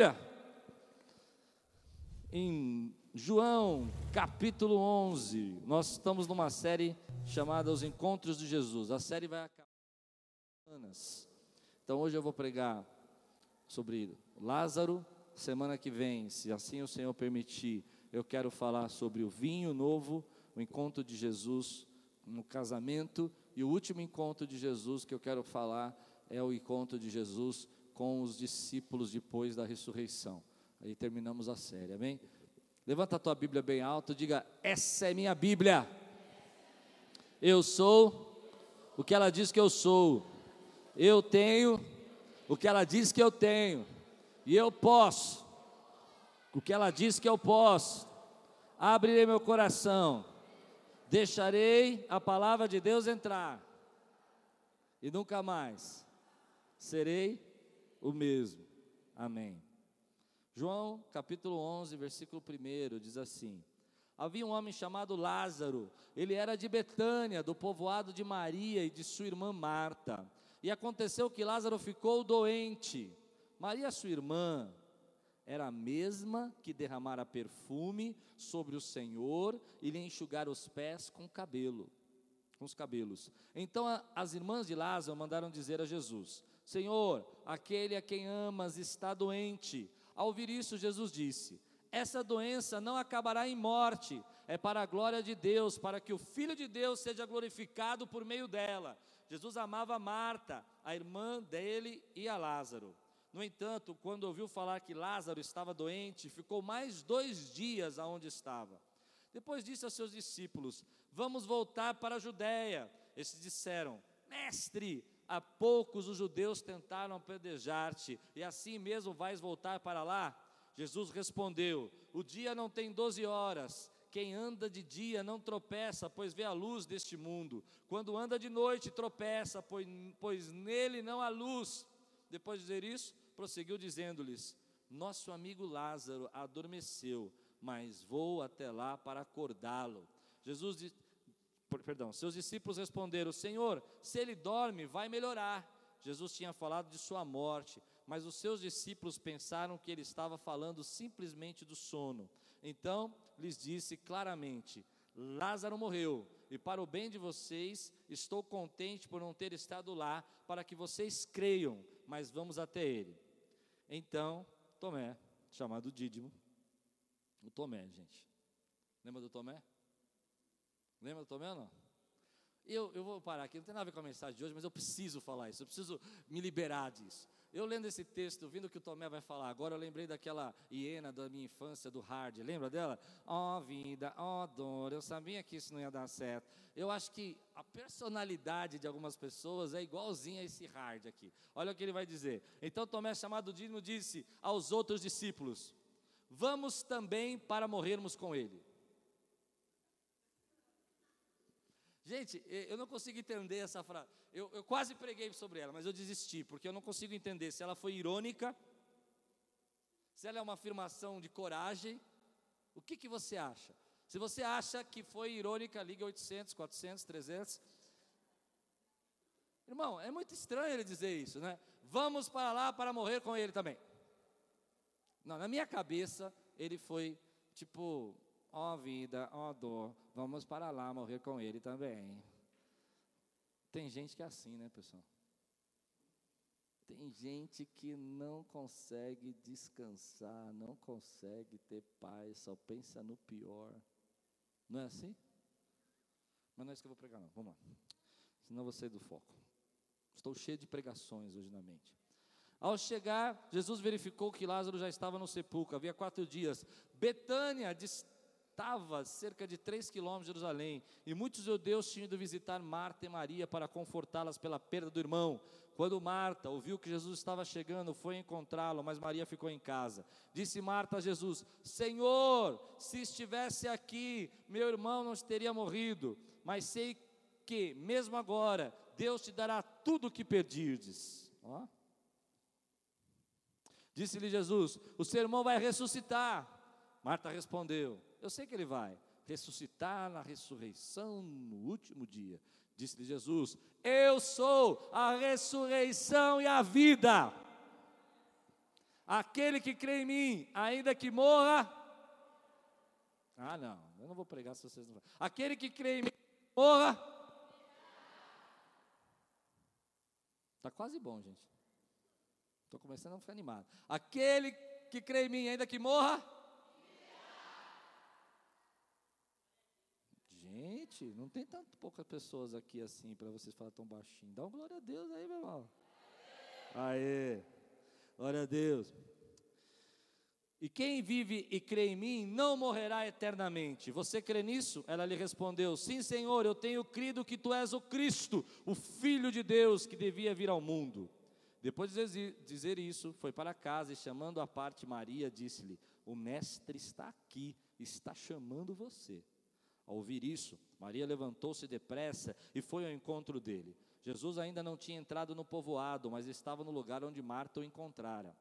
Bíblia em João capítulo 11. Nós estamos numa série chamada Os Encontros de Jesus. A série vai acabar Então hoje eu vou pregar sobre Lázaro. Semana que vem, se assim o Senhor permitir, eu quero falar sobre o vinho novo, o encontro de Jesus no casamento e o último encontro de Jesus que eu quero falar é o encontro de Jesus com os discípulos depois da ressurreição. Aí terminamos a série, amém? Levanta a tua Bíblia bem alto, diga: Essa é minha Bíblia. Eu sou o que ela diz que eu sou. Eu tenho o que ela diz que eu tenho. E eu posso o que ela diz que eu posso. Abrirei meu coração. Deixarei a palavra de Deus entrar. E nunca mais serei o mesmo. Amém. João capítulo 11, versículo 1 diz assim: Havia um homem chamado Lázaro, ele era de Betânia, do povoado de Maria e de sua irmã Marta. E aconteceu que Lázaro ficou doente. Maria, sua irmã, era a mesma que derramara perfume sobre o Senhor e lhe enxugar os pés com cabelo, com os cabelos. Então as irmãs de Lázaro mandaram dizer a Jesus: Senhor, aquele a quem amas está doente. Ao ouvir isso, Jesus disse: Essa doença não acabará em morte, é para a glória de Deus, para que o Filho de Deus seja glorificado por meio dela. Jesus amava Marta, a irmã dele, e a Lázaro. No entanto, quando ouviu falar que Lázaro estava doente, ficou mais dois dias aonde estava. Depois disse aos seus discípulos: Vamos voltar para a Judéia. Esses disseram: Mestre, há poucos os judeus tentaram apedrejar-te, e assim mesmo vais voltar para lá? Jesus respondeu: O dia não tem doze horas. Quem anda de dia não tropeça, pois vê a luz deste mundo. Quando anda de noite, tropeça, pois, pois nele não há luz. Depois de dizer isso, prosseguiu dizendo-lhes: Nosso amigo Lázaro adormeceu, mas vou até lá para acordá-lo. Jesus perdão, seus discípulos responderam: Senhor, se ele dorme, vai melhorar. Jesus tinha falado de sua morte, mas os seus discípulos pensaram que ele estava falando simplesmente do sono. Então lhes disse claramente: Lázaro morreu, e para o bem de vocês, estou contente por não ter estado lá, para que vocês creiam, mas vamos até ele. Então, Tomé, chamado Dídimo, o Tomé, gente. Lembra do Tomé? Lembra do Tomé ou não? Eu, eu vou parar aqui, não tem nada a ver com a mensagem de hoje, mas eu preciso falar isso, eu preciso me liberar disso. Eu lendo esse texto, ouvindo o que o Tomé vai falar agora, eu lembrei daquela hiena da minha infância, do Hard, lembra dela? Ó oh, vida, ó oh, dor, eu sabia que isso não ia dar certo. Eu acho que a personalidade de algumas pessoas é igualzinha a esse Hard aqui. Olha o que ele vai dizer. Então Tomé, chamado Dino, disse aos outros discípulos: Vamos também para morrermos com ele. Gente, eu não consigo entender essa frase. Eu, eu, quase preguei sobre ela, mas eu desisti, porque eu não consigo entender se ela foi irônica, se ela é uma afirmação de coragem. O que, que você acha? Se você acha que foi irônica, liga 800, 400, 300. Irmão, é muito estranho ele dizer isso, né? Vamos para lá para morrer com ele também. Não, na minha cabeça, ele foi tipo, ó vida, ó dor, vamos para lá morrer com ele também. Tem gente que é assim, né, pessoal? Tem gente que não consegue descansar, não consegue ter paz, só pensa no pior. Não é assim? Mas não é isso que eu vou pregar, não. Vamos lá. Senão eu vou sair do foco. Estou cheio de pregações hoje na mente. Ao chegar, Jesus verificou que Lázaro já estava no sepulcro, havia quatro dias. Betânia, estava cerca de três quilômetros de Jerusalém, e muitos judeus tinham ido visitar Marta e Maria para confortá-las pela perda do irmão. Quando Marta ouviu que Jesus estava chegando, foi encontrá-lo, mas Maria ficou em casa. Disse Marta a Jesus: Senhor, se estivesse aqui, meu irmão não teria morrido, mas sei que, mesmo agora, Deus te dará tudo o que pedirdes. Ó. Disse-lhe Jesus: O seu irmão vai ressuscitar. Marta respondeu: eu sei que ele vai ressuscitar na ressurreição no último dia. Disse-lhe Jesus: Eu sou a ressurreição e a vida. Aquele que crê em mim, ainda que morra. Ah, não, eu não vou pregar se vocês não. Aquele que crê em mim, morra. Está quase bom, gente. Estou começando a ficar animado. Aquele que crê em mim, ainda que morra. Gente, não tem tanto poucas pessoas aqui assim para vocês falar tão baixinho. Dá uma glória a Deus aí, meu irmão. Aê. Glória a Deus. E quem vive e crê em mim não morrerá eternamente. Você crê nisso? Ela lhe respondeu: Sim, Senhor, eu tenho crido que tu és o Cristo, o Filho de Deus que devia vir ao mundo. Depois de dizer isso, foi para casa e chamando à parte Maria, disse-lhe: O Mestre está aqui, está chamando você. Ao ouvir isso, Maria levantou-se depressa e foi ao encontro dele. Jesus ainda não tinha entrado no povoado, mas estava no lugar onde Marta o encontrara.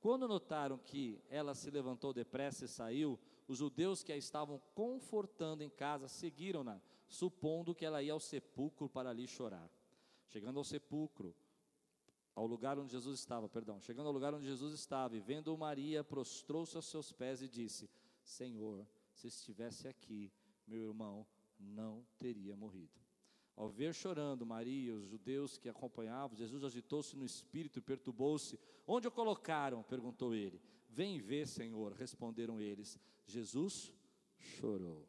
Quando notaram que ela se levantou depressa e saiu, os judeus que a estavam confortando em casa seguiram-na, supondo que ela ia ao sepulcro para ali chorar. Chegando ao sepulcro, ao lugar onde Jesus estava, perdão, chegando ao lugar onde Jesus estava e vendo Maria, prostrou-se aos seus pés e disse: Senhor, se estivesse aqui, meu irmão não teria morrido. Ao ver chorando Maria e os judeus que acompanhavam, Jesus agitou-se no espírito e perturbou-se. Onde o colocaram? perguntou ele. Vem ver, Senhor, responderam eles. Jesus chorou.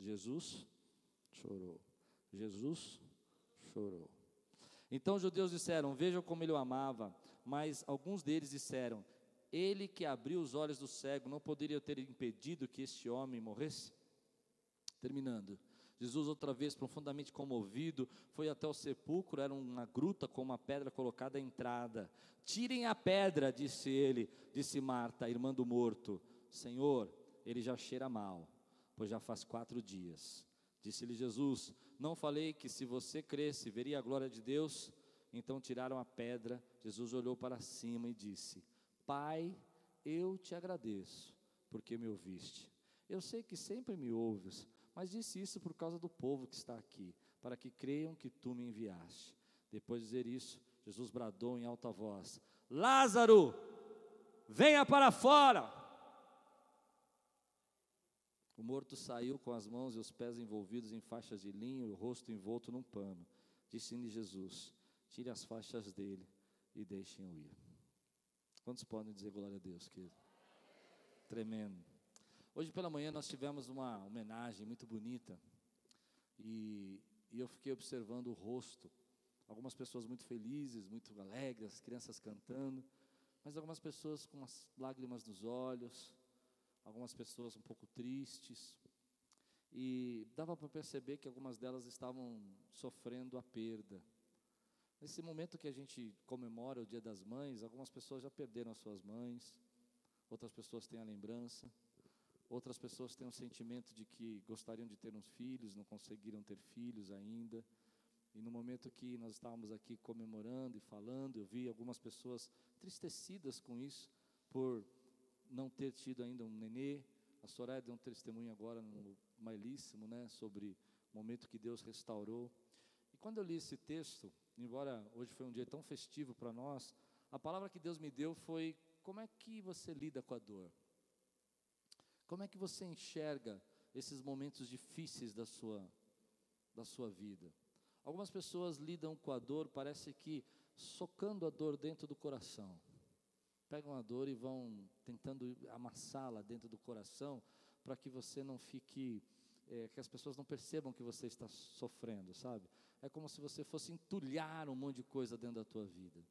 Jesus chorou. Jesus chorou. Então os judeus disseram: Vejam como ele o amava. Mas alguns deles disseram: Ele que abriu os olhos do cego não poderia ter impedido que este homem morresse? Terminando. Jesus, outra vez profundamente comovido, foi até o sepulcro, era uma gruta com uma pedra colocada à entrada. Tirem a pedra, disse ele, disse Marta, irmã do morto. Senhor, ele já cheira mal, pois já faz quatro dias. Disse-lhe Jesus: Não falei que se você cresce, veria a glória de Deus? Então tiraram a pedra. Jesus olhou para cima e disse: Pai, eu te agradeço, porque me ouviste. Eu sei que sempre me ouves mas disse isso por causa do povo que está aqui, para que creiam que tu me enviaste. Depois de dizer isso, Jesus bradou em alta voz: Lázaro, venha para fora. O morto saiu com as mãos e os pés envolvidos em faixas de linho e o rosto envolto num pano. Disse-lhe Jesus: Tire as faixas dele e deixem-o ir. Quantos podem dizer glória a Deus, querido? Tremendo. Hoje pela manhã nós tivemos uma homenagem muito bonita e, e, eu fiquei observando o rosto. Algumas pessoas muito felizes, muito alegres, as crianças cantando, mas algumas pessoas com as lágrimas nos olhos, algumas pessoas um pouco tristes. E dava para perceber que algumas delas estavam sofrendo a perda. Nesse momento que a gente comemora o Dia das Mães, algumas pessoas já perderam as suas mães, outras pessoas têm a lembrança. Outras pessoas têm um sentimento de que gostariam de ter uns filhos, não conseguiram ter filhos ainda. E no momento que nós estávamos aqui comemorando e falando, eu vi algumas pessoas tristecidas com isso, por não ter tido ainda um nenê. A Soraya deu um testemunho agora no Mailíssimo, né, sobre o momento que Deus restaurou. E quando eu li esse texto, embora hoje foi um dia tão festivo para nós, a palavra que Deus me deu foi: como é que você lida com a dor? Como é que você enxerga esses momentos difíceis da sua, da sua vida? Algumas pessoas lidam com a dor, parece que socando a dor dentro do coração. Pegam a dor e vão tentando amassá-la dentro do coração, para que você não fique, é, que as pessoas não percebam que você está sofrendo, sabe? É como se você fosse entulhar um monte de coisa dentro da tua vida.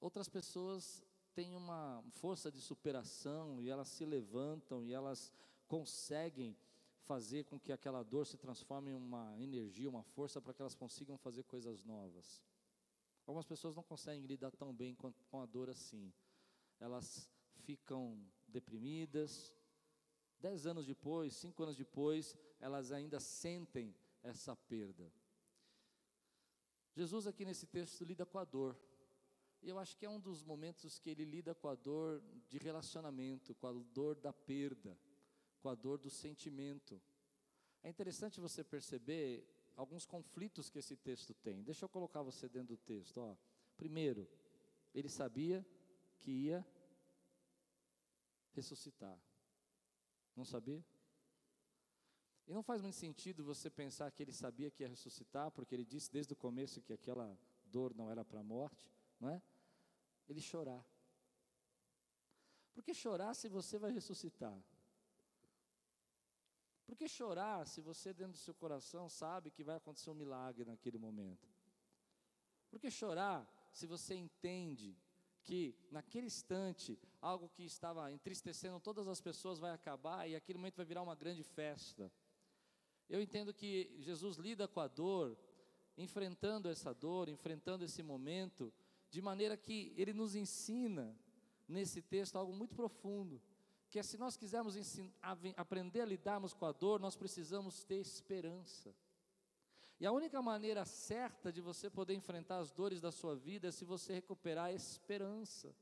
Outras pessoas têm uma força de superação e elas se levantam e elas conseguem fazer com que aquela dor se transforme em uma energia, uma força para que elas consigam fazer coisas novas. Algumas pessoas não conseguem lidar tão bem com, a dor assim. Elas ficam deprimidas. Dez anos depois, cinco anos depois, elas ainda sentem essa perda. Jesus aqui nesse texto lida com a dor. E eu acho que é um dos momentos que ele lida com a dor de relacionamento, com a dor da perda, com a dor do sentimento. É interessante você perceber alguns conflitos que esse texto tem. Deixa eu colocar você dentro do texto. Ó. Primeiro, ele sabia que ia ressuscitar. Não sabia? E não faz muito sentido você pensar que ele sabia que ia ressuscitar, porque ele disse desde o começo que aquela dor não era para a morte, não é? Ele chorar. Por que chorar se você vai ressuscitar? Por que chorar se você, dentro do seu coração, sabe que vai acontecer um milagre naquele momento? Por que chorar se você entende que naquele instante algo que estava entristecendo todas as pessoas vai acabar e aquele momento vai virar uma grande festa? Eu entendo que Jesus lida com a dor, enfrentando essa dor, enfrentando esse momento, de maneira que ele nos ensina nesse texto algo muito profundo, que é se nós quisermos aprender a lidarmos com a dor, nós precisamos ter esperança. E a única maneira certa de você poder enfrentar as dores da sua vida é se você recuperar a esperança.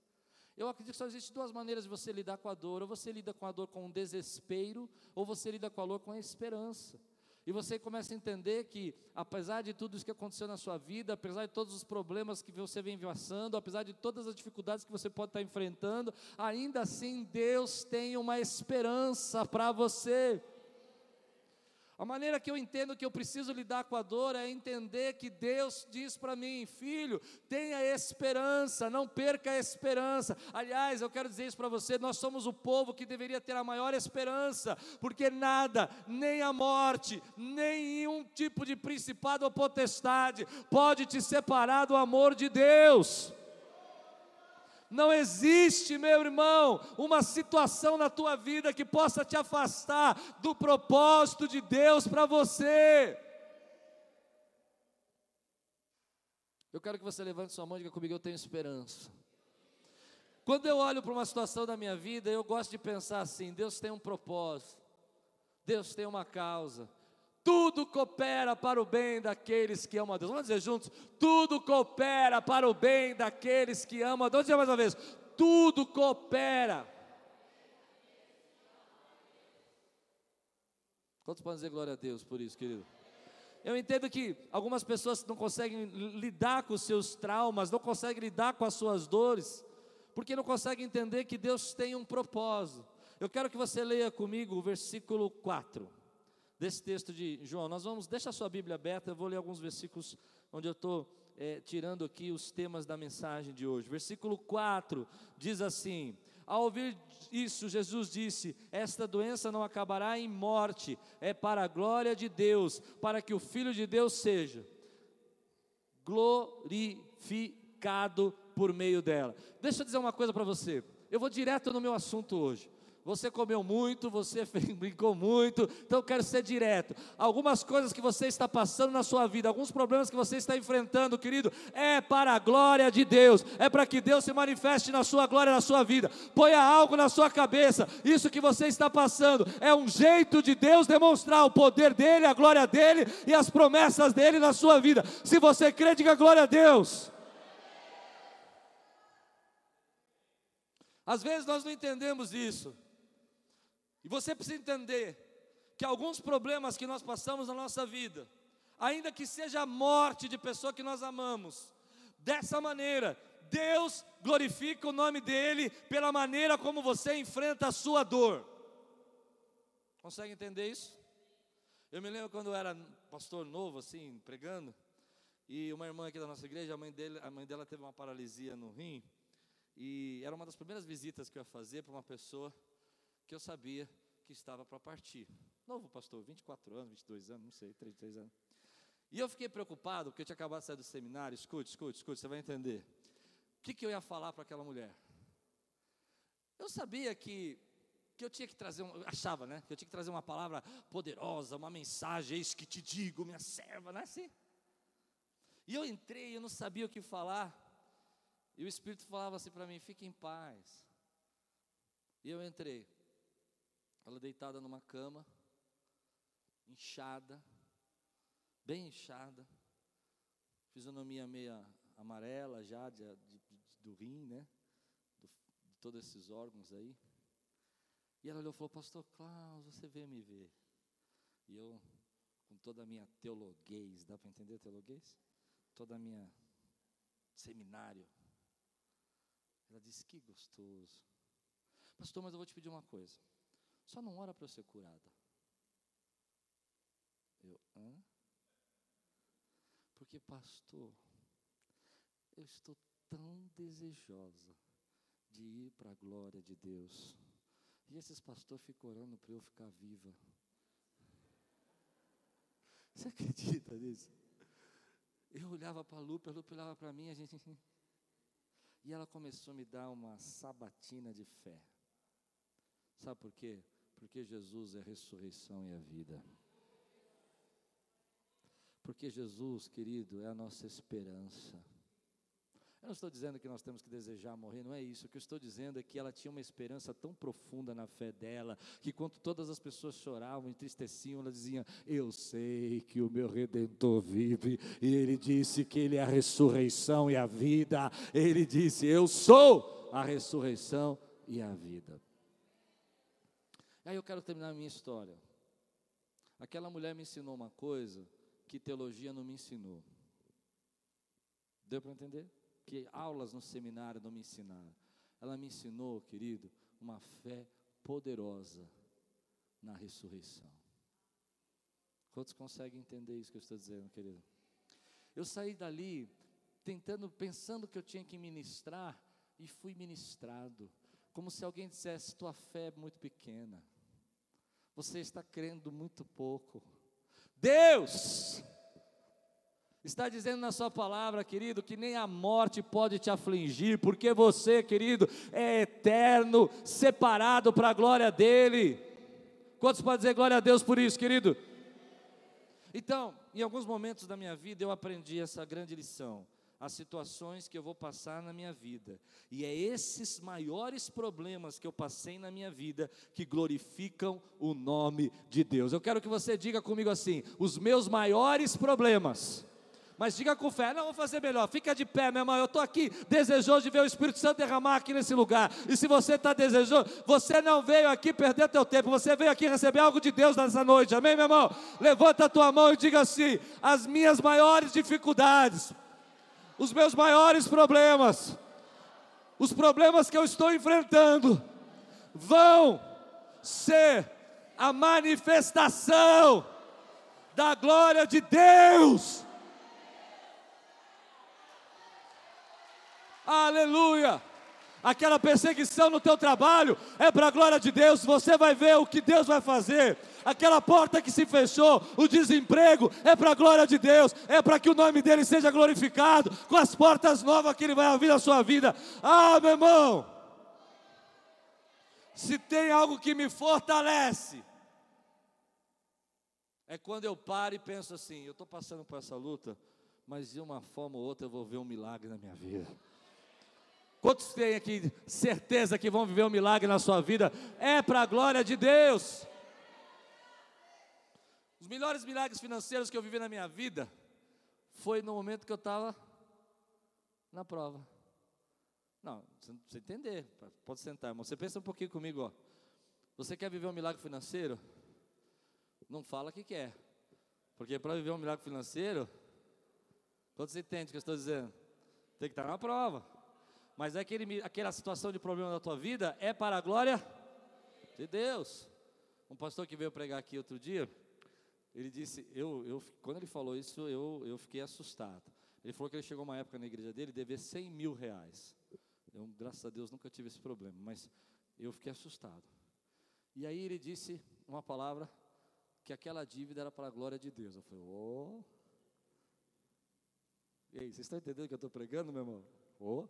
Eu acredito que só existem duas maneiras de você lidar com a dor: ou você lida com a dor com desespero, ou você lida com a dor com a esperança. E você começa a entender que, apesar de tudo isso que aconteceu na sua vida, apesar de todos os problemas que você vem passando, apesar de todas as dificuldades que você pode estar enfrentando, ainda assim Deus tem uma esperança para você. A maneira que eu entendo que eu preciso lidar com a dor é entender que Deus diz para mim, filho, tenha esperança, não perca a esperança. Aliás, eu quero dizer isso para você: nós somos o povo que deveria ter a maior esperança, porque nada, nem a morte, nenhum tipo de principado ou potestade pode te separar do amor de Deus. Não existe, meu irmão, uma situação na tua vida que possa te afastar do propósito de Deus para você. Eu quero que você levante sua mão e diga comigo: eu tenho esperança. Quando eu olho para uma situação da minha vida, eu gosto de pensar assim: Deus tem um propósito, Deus tem uma causa, tudo coopera para o bem daqueles que amam a Deus. Vamos dizer juntos: tudo coopera para o bem daqueles que amam a Deus. Vamos dizer mais uma vez: tudo coopera. Quantos podem dizer glória a Deus por isso, querido? Eu entendo que algumas pessoas não conseguem lidar com os seus traumas, não conseguem lidar com as suas dores, porque não conseguem entender que Deus tem um propósito. Eu quero que você leia comigo o versículo 4 desse texto de João. Nós vamos, deixa a sua Bíblia aberta, eu vou ler alguns versículos onde eu estou é, tirando aqui os temas da mensagem de hoje. Versículo 4 diz assim: Ao ouvir isso, Jesus disse: Esta doença não acabará em morte, é para a glória de Deus, para que o Filho de Deus seja glorificado por meio dela. Deixa eu dizer uma coisa para você. Eu vou direto no meu assunto hoje você comeu muito, você brincou muito, então eu quero ser direto. Algumas coisas que você está passando na sua vida, alguns problemas que você está enfrentando, querido, é para a glória de Deus, é para que Deus se manifeste na sua glória, na sua vida. Ponha algo na sua cabeça, isso que você está passando é um jeito de Deus demonstrar o poder dEle, a glória dEle e as promessas dEle na sua vida. Se você crê, diga glória a Deus. Às vezes nós não entendemos isso. E você precisa entender que alguns problemas que nós passamos na nossa vida, ainda que seja a morte de pessoa que nós amamos, dessa maneira, Deus glorifica o nome dEle pela maneira como você enfrenta a sua dor. Consegue entender isso? Eu me lembro quando eu era pastor novo, assim, pregando, e uma irmã aqui da nossa igreja, a mãe, dele, a mãe dela teve uma paralisia no rim, e era uma das primeiras visitas que eu ia fazer para uma pessoa que eu sabia que estava para partir. Novo pastor, 24 anos, 22 anos, não sei, 33 anos. E eu fiquei preocupado, porque eu tinha acabado de sair do seminário. Escute, escute, escute, você vai entender. O que, que eu ia falar para aquela mulher? Eu sabia que, que eu tinha que trazer, um, achava, né? Que eu tinha que trazer uma palavra poderosa, uma mensagem, eis que te digo, minha serva, não é assim? E eu entrei, eu não sabia o que falar. E o Espírito falava assim para mim: fique em paz. E eu entrei. Ela deitada numa cama, inchada, bem inchada, fisionomia meia amarela já de, de, de, do rim, né? Do, de todos esses órgãos aí. E ela olhou e falou: Pastor Klaus, você veio me ver. E eu, com toda a minha teologuês, dá para entender teologuês? Toda a minha seminário. Ela disse: Que gostoso. Pastor, mas eu vou te pedir uma coisa. Só não ora para eu ser curada. Eu, hã? Porque, pastor, eu estou tão desejosa de ir para a glória de Deus. E esses pastores ficam orando para eu ficar viva. Você acredita nisso? Eu olhava para a Lupe, a Lupe olhava para mim, a gente. E ela começou a me dar uma sabatina de fé. Sabe por quê? Porque Jesus é a ressurreição e a vida. Porque Jesus, querido, é a nossa esperança. Eu não estou dizendo que nós temos que desejar morrer, não é isso. O que eu estou dizendo é que ela tinha uma esperança tão profunda na fé dela, que quando todas as pessoas choravam, entristeciam, ela dizia: Eu sei que o meu redentor vive, e ele disse que ele é a ressurreição e a vida. Ele disse: Eu sou a ressurreição e a vida. Aí eu quero terminar a minha história. Aquela mulher me ensinou uma coisa que teologia não me ensinou. Deu para entender? que aulas no seminário não me ensinaram. Ela me ensinou, querido, uma fé poderosa na ressurreição. Quantos conseguem entender isso que eu estou dizendo, querido? Eu saí dali tentando, pensando que eu tinha que ministrar e fui ministrado, como se alguém dissesse: tua fé é muito pequena, você está crendo muito pouco. Deus Está dizendo na sua palavra, querido, que nem a morte pode te afligir, porque você, querido, é eterno, separado para a glória dEle. Quantos podem dizer glória a Deus por isso, querido? Então, em alguns momentos da minha vida eu aprendi essa grande lição. As situações que eu vou passar na minha vida, e é esses maiores problemas que eu passei na minha vida que glorificam o nome de Deus. Eu quero que você diga comigo assim: os meus maiores problemas. Mas diga com fé, não, vou fazer melhor, fica de pé, meu irmão, eu estou aqui desejoso de ver o Espírito Santo derramar aqui nesse lugar, e se você está desejoso, você não veio aqui perder teu tempo, você veio aqui receber algo de Deus nessa noite, amém meu irmão? Levanta a tua mão e diga assim, as minhas maiores dificuldades, os meus maiores problemas, os problemas que eu estou enfrentando, vão ser a manifestação da glória de Deus Aleluia! Aquela perseguição no teu trabalho é para a glória de Deus, você vai ver o que Deus vai fazer. Aquela porta que se fechou, o desemprego, é para a glória de Deus, é para que o nome dele seja glorificado, com as portas novas que ele vai abrir na sua vida. Ah, meu irmão! Se tem algo que me fortalece, é quando eu paro e penso assim: eu estou passando por essa luta, mas de uma forma ou outra eu vou ver um milagre na minha vida. Quantos têm aqui certeza que vão viver um milagre na sua vida? É para a glória de Deus. Os melhores milagres financeiros que eu vivi na minha vida foi no momento que eu estava na prova. Não, você não precisa entender, pode sentar, irmão. Você pensa um pouquinho comigo, ó. Você quer viver um milagre financeiro? Não fala que quer. Porque para viver um milagre financeiro, quando você entende o que eu estou dizendo? Tem que estar na prova. Mas é aquele, aquela situação de problema da tua vida é para a glória de Deus. Um pastor que veio pregar aqui outro dia, ele disse, eu, eu, quando ele falou isso, eu, eu fiquei assustado. Ele falou que ele chegou uma época na igreja dele dever 100 mil reais. Eu, graças a Deus, nunca tive esse problema, mas eu fiquei assustado. E aí ele disse uma palavra que aquela dívida era para a glória de Deus. Eu falei, oh. E aí, vocês estão entendendo o que eu estou pregando, meu irmão? Oh.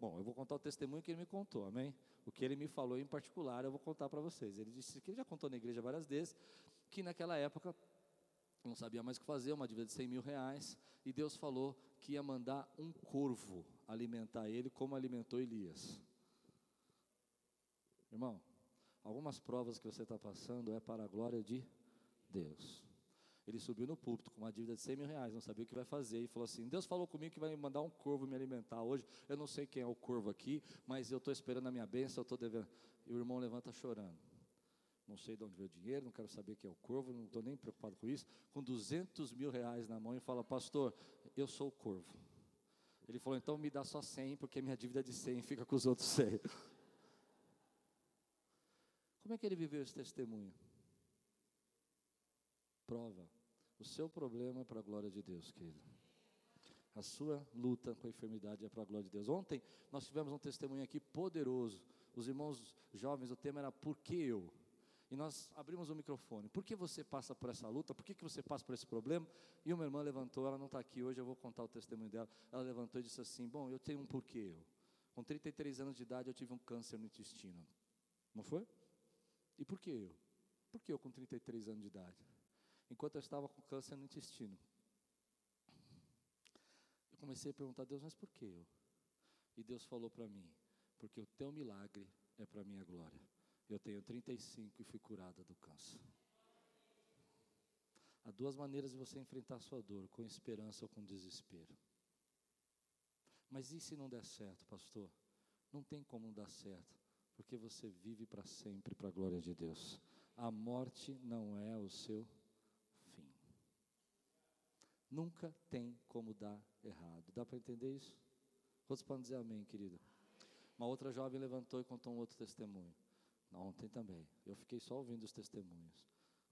Bom, eu vou contar o testemunho que ele me contou, amém? O que ele me falou em particular, eu vou contar para vocês. Ele disse que ele já contou na igreja várias vezes, que naquela época não sabia mais o que fazer, uma dívida de 100 mil reais, e Deus falou que ia mandar um corvo alimentar ele, como alimentou Elias. Irmão, algumas provas que você está passando é para a glória de Deus. Ele subiu no púlpito com uma dívida de 100 mil reais, não sabia o que vai fazer, e falou assim: Deus falou comigo que vai mandar um corvo me alimentar hoje. Eu não sei quem é o corvo aqui, mas eu estou esperando a minha bênção, eu estou devendo. E o irmão levanta chorando. Não sei de onde veio o dinheiro, não quero saber quem é o corvo, não estou nem preocupado com isso. Com 200 mil reais na mão e fala: Pastor, eu sou o corvo. Ele falou: então me dá só 100, porque minha dívida de 100 fica com os outros 100. Como é que ele viveu esse testemunho? Prova. O seu problema é para a glória de Deus, querido. A sua luta com a enfermidade é para a glória de Deus. Ontem nós tivemos um testemunho aqui poderoso. Os irmãos jovens, o tema era Por que eu? E nós abrimos o microfone. Por que você passa por essa luta? Por que, que você passa por esse problema? E uma irmã levantou, ela não está aqui hoje, eu vou contar o testemunho dela. Ela levantou e disse assim: Bom, eu tenho um porquê. Com 33 anos de idade eu tive um câncer no intestino. Não foi? E por que eu? Por que eu com 33 anos de idade? Enquanto eu estava com câncer no intestino. Eu comecei a perguntar a Deus, mas por que eu? E Deus falou para mim: Porque o teu milagre é para a minha glória. Eu tenho 35 e fui curada do câncer. Há duas maneiras de você enfrentar a sua dor, com esperança ou com desespero. Mas e se não der certo, pastor? Não tem como dar certo, porque você vive para sempre para a glória de Deus. A morte não é o seu fim. Nunca tem como dar errado. Dá para entender isso? Quantos podem dizer amém, querido? Uma outra jovem levantou e contou um outro testemunho. Ontem também. Eu fiquei só ouvindo os testemunhos.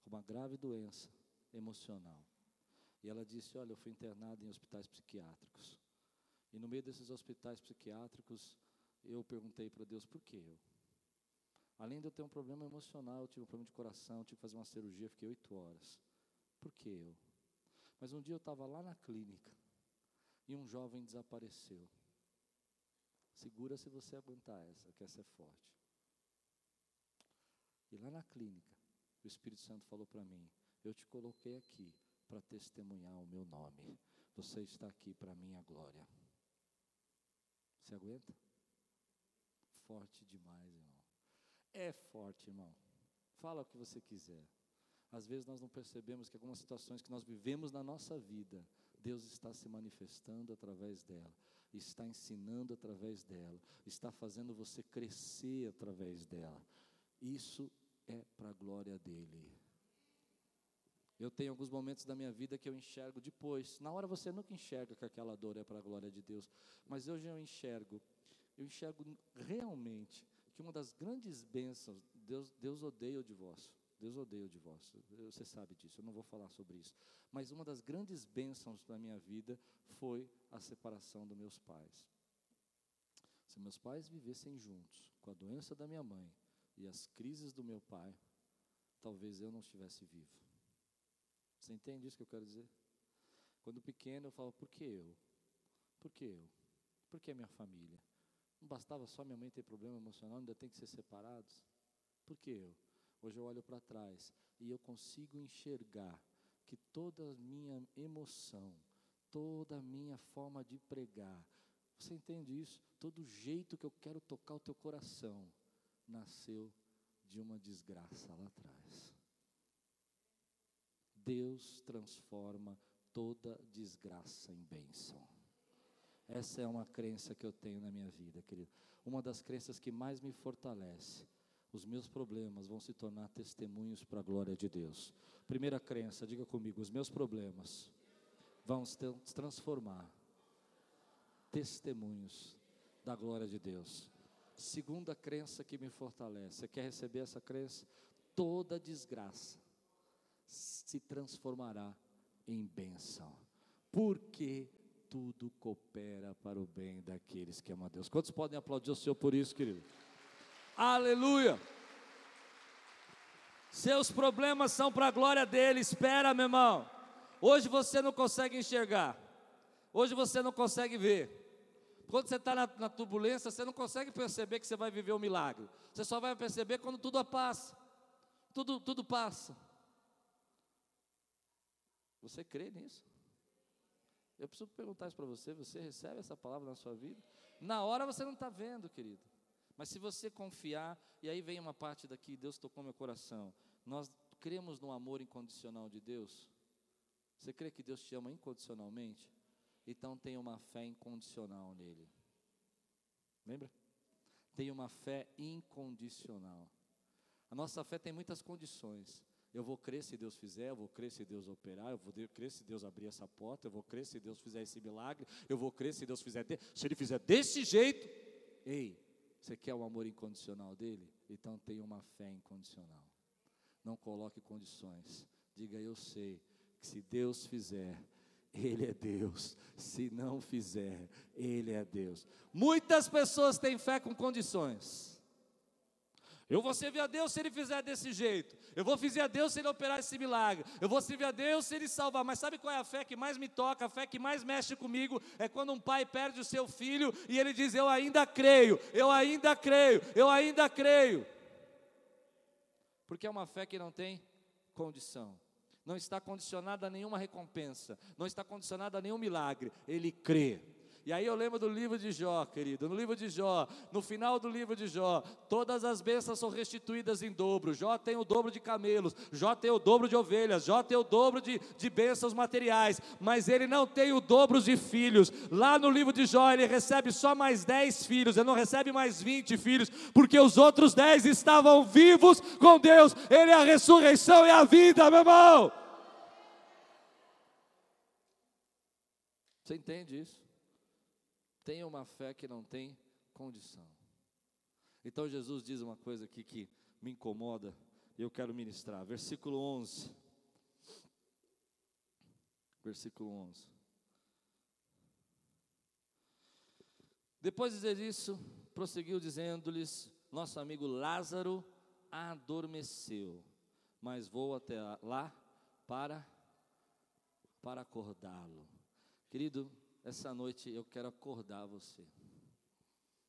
Com uma grave doença emocional. E ela disse: Olha, eu fui internada em hospitais psiquiátricos. E no meio desses hospitais psiquiátricos, eu perguntei para Deus: por que eu? Além de eu ter um problema emocional, eu tive um problema de coração, tive que fazer uma cirurgia, fiquei oito horas. Por que eu? Mas um dia eu estava lá na clínica e um jovem desapareceu. Segura se você aguentar essa, que essa é forte. E lá na clínica, o Espírito Santo falou para mim: Eu te coloquei aqui para testemunhar o meu nome. Você está aqui para a minha glória. Você aguenta? Forte demais, irmão. É forte, irmão. Fala o que você quiser. Às vezes nós não percebemos que algumas situações que nós vivemos na nossa vida, Deus está se manifestando através dela, está ensinando através dela, está fazendo você crescer através dela. Isso é para a glória dele. Eu tenho alguns momentos da minha vida que eu enxergo depois. Na hora você nunca enxerga que aquela dor é para a glória de Deus, mas hoje eu enxergo. Eu enxergo realmente que uma das grandes bênçãos, Deus, Deus odeia o divórcio. Deus odeia o divórcio. Você sabe disso, eu não vou falar sobre isso. Mas uma das grandes bênçãos da minha vida foi a separação dos meus pais. Se meus pais vivessem juntos, com a doença da minha mãe, e as crises do meu pai, talvez eu não estivesse vivo. Você entende isso que eu quero dizer? Quando pequeno eu falo, por que eu? Por que eu? Por que minha família? Não bastava só minha mãe ter problema emocional, ainda tem que ser separados? Por que eu? Hoje eu olho para trás e eu consigo enxergar que toda a minha emoção, toda a minha forma de pregar, você entende isso? Todo jeito que eu quero tocar o teu coração, nasceu de uma desgraça lá atrás. Deus transforma toda desgraça em bênção. Essa é uma crença que eu tenho na minha vida, querido. Uma das crenças que mais me fortalece. Os meus problemas vão se tornar testemunhos para a glória de Deus. Primeira crença, diga comigo: os meus problemas vão se transformar testemunhos da glória de Deus. Segunda crença que me fortalece. Você quer receber essa crença? Toda desgraça se transformará em bênção. Porque tudo coopera para o bem daqueles que amam a Deus. Quantos podem aplaudir o Senhor por isso, querido? Aleluia! Seus problemas são para a glória dele. Espera, meu irmão. Hoje você não consegue enxergar. Hoje você não consegue ver. Quando você está na, na, turbulência, você não consegue perceber que você vai viver um milagre. Você só vai perceber quando tudo passa. Tudo, tudo passa. Você crê nisso? Eu preciso perguntar isso para você. Você recebe essa palavra na sua vida? Na hora você não está vendo, querido. Mas se você confiar, e aí vem uma parte daqui, Deus tocou meu coração. Nós cremos no amor incondicional de Deus. Você crê que Deus te ama incondicionalmente? Então tenha uma fé incondicional nele. Lembra? Tenha uma fé incondicional. A nossa fé tem muitas condições. Eu vou crer se Deus fizer, eu vou crer se Deus operar, eu vou crer se Deus abrir essa porta, eu vou crer se Deus fizer esse milagre, eu vou crer se Deus fizer, de... se Ele fizer desse jeito. Ei, você quer o amor incondicional dele? Então tenha uma fé incondicional. Não coloque condições. Diga, eu sei que se Deus fizer, Ele é Deus. Se não fizer, Ele é Deus. Muitas pessoas têm fé com condições. Eu vou servir a Deus se Ele fizer desse jeito. Eu vou servir a Deus se Ele operar esse milagre. Eu vou servir a Deus se Ele salvar. Mas sabe qual é a fé que mais me toca? A fé que mais mexe comigo é quando um pai perde o seu filho e ele diz: Eu ainda creio, eu ainda creio, eu ainda creio. Porque é uma fé que não tem condição. Não está condicionada a nenhuma recompensa, não está condicionada a nenhum milagre. Ele crê. E aí eu lembro do livro de Jó, querido, no livro de Jó, no final do livro de Jó, todas as bênçãos são restituídas em dobro. Jó tem o dobro de camelos, Jó tem o dobro de ovelhas, Jó tem o dobro de, de bênçãos materiais, mas ele não tem o dobro de filhos. Lá no livro de Jó, ele recebe só mais 10 filhos, ele não recebe mais 20 filhos, porque os outros 10 estavam vivos com Deus. Ele é a ressurreição e a vida, meu irmão. Você entende isso? Tenha uma fé que não tem condição. Então Jesus diz uma coisa aqui que me incomoda e eu quero ministrar. Versículo 11. Versículo 11. Depois de dizer isso, prosseguiu dizendo-lhes: Nosso amigo Lázaro adormeceu, mas vou até lá para para acordá-lo. Querido, essa noite eu quero acordar você.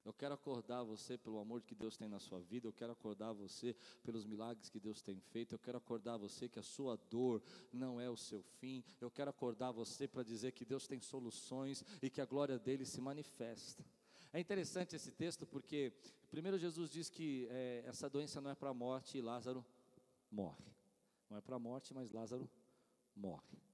Eu quero acordar você pelo amor que Deus tem na sua vida, eu quero acordar você pelos milagres que Deus tem feito, eu quero acordar você que a sua dor não é o seu fim, eu quero acordar você para dizer que Deus tem soluções e que a glória dele se manifesta. É interessante esse texto porque, primeiro, Jesus diz que é, essa doença não é para a morte e Lázaro morre. Não é para a morte, mas Lázaro morre.